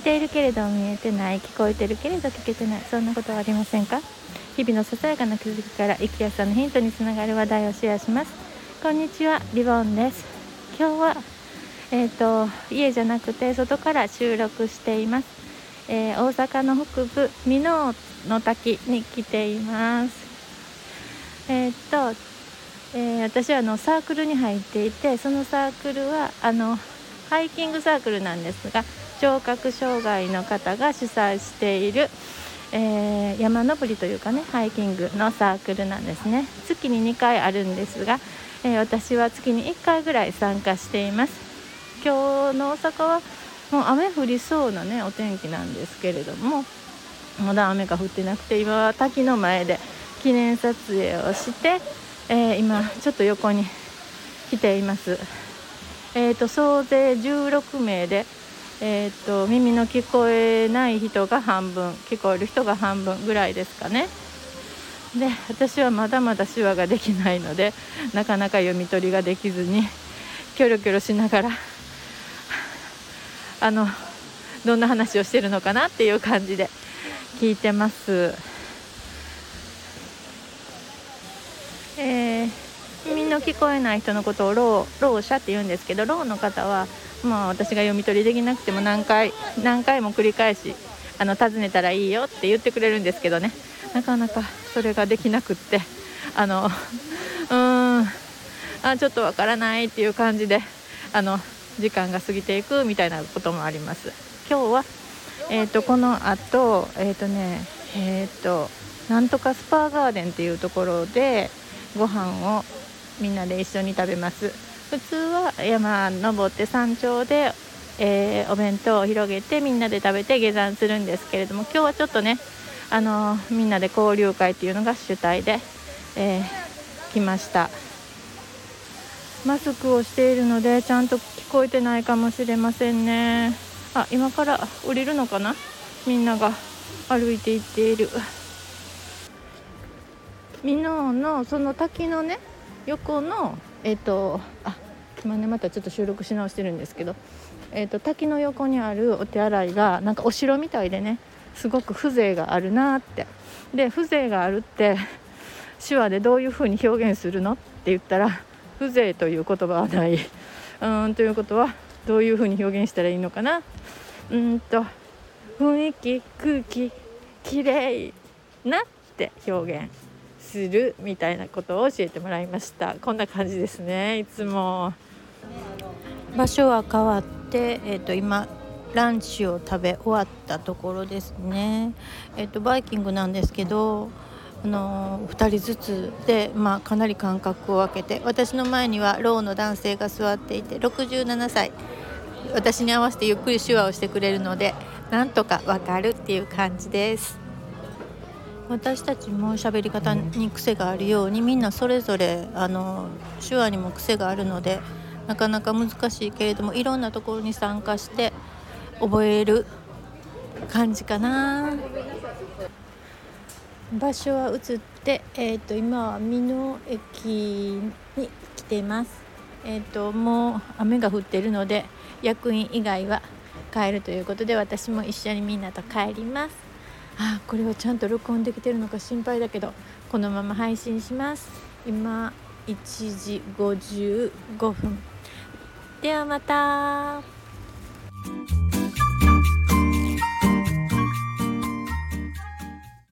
見ているけれど見えてない聞こえてるけれど聞けてないそんなことはありませんか？日々のささやかな気づきから生きやすさのヒントにつながる話題をシェアします。こんにちはリボンです。今日はえーと、家じゃなくて外から収録しています、えー、大阪の北部箕面の滝に来ています。えっ、ー、と、えー、私はあのサークルに入っていてそのサークルはあのハイキングサークルなんですが聴覚障害の方が主催している、えー、山登りというかねハイキングのサークルなんですね月に2回あるんですが、えー、私は月に1回ぐらい参加しています今日の大阪はもう雨降りそうなねお天気なんですけれどもまだ雨が降ってなくて今は滝の前で記念撮影をして、えー、今ちょっと横に来ています。えーと、総勢16名で、えーと、耳の聞こえない人が半分聞こえる人が半分ぐらいですかね。で私はまだまだ手話ができないのでなかなか読み取りができずにキョロキョロしながらあのどんな話をしてるのかなっていう感じで聞いてます。えー、耳の聞こえない人のことをろうろう者って言うんですけどろうの方は、まあ、私が読み取りできなくても何回何回も繰り返しあの尋ねたらいいよって言ってくれるんですけどね。なかなかそれができなくってあのうーんあちょっとわからないっていう感じであの時間が過ぎていくみたいなこともあります。今日は、えーと、この後えっ、ー、とねえっ、となんとかスパーガーデンっていうところでご飯をみんなで一緒に食べます。普通は山登って山頂で、えー、お弁当を広げてみんなで食べて下山するんですけれども今日はちょっとねあのみんなで交流会っていうのが主体で、えー、来ました。マスクをしているのでちゃんと聞こえてないかもしれませんね。あ今から降りるのかな？みんなが歩いていっている。箕面のその滝のね横のえっ、ー、とあ今ねまたちょっと収録し直してるんですけど、えーと、滝の横にあるお手洗いがなんかお城みたいでねすごく風情があるなって。で風情があるって手話でどういうふうに表現するのって言ったら風情という言葉はない。うんということはどういうふうに表現したらいいのかな。うんと雰囲気空気きれいなって表現。するみたいなことを教えてもらいました。こんな感じですね。いつも。場所は変わって、えーと、今ランチを食べ終わったところですね。えっ、ー、とバイキングなんですけどあの2人ずつで、まあ、かなり間隔を空けて私の前にはろうの男性が座っていて67歳。私に合わせてゆっくり手話をしてくれるのでなんとかわかるっていう感じです。私たちも喋り方に癖があるようにみんなそれぞれあの手話にも癖があるのでなかなか難しいけれどもいろんなところに参加して覚える感じかな。場所は移って、えーと、今は美濃駅に来ています、えーと、もう雨が降っているので役員以外は帰るということで私も一緒にみんなと帰りますあこれはちゃんと録音できてるのか心配だけどこのまま配信します。今1時55分。ではまた。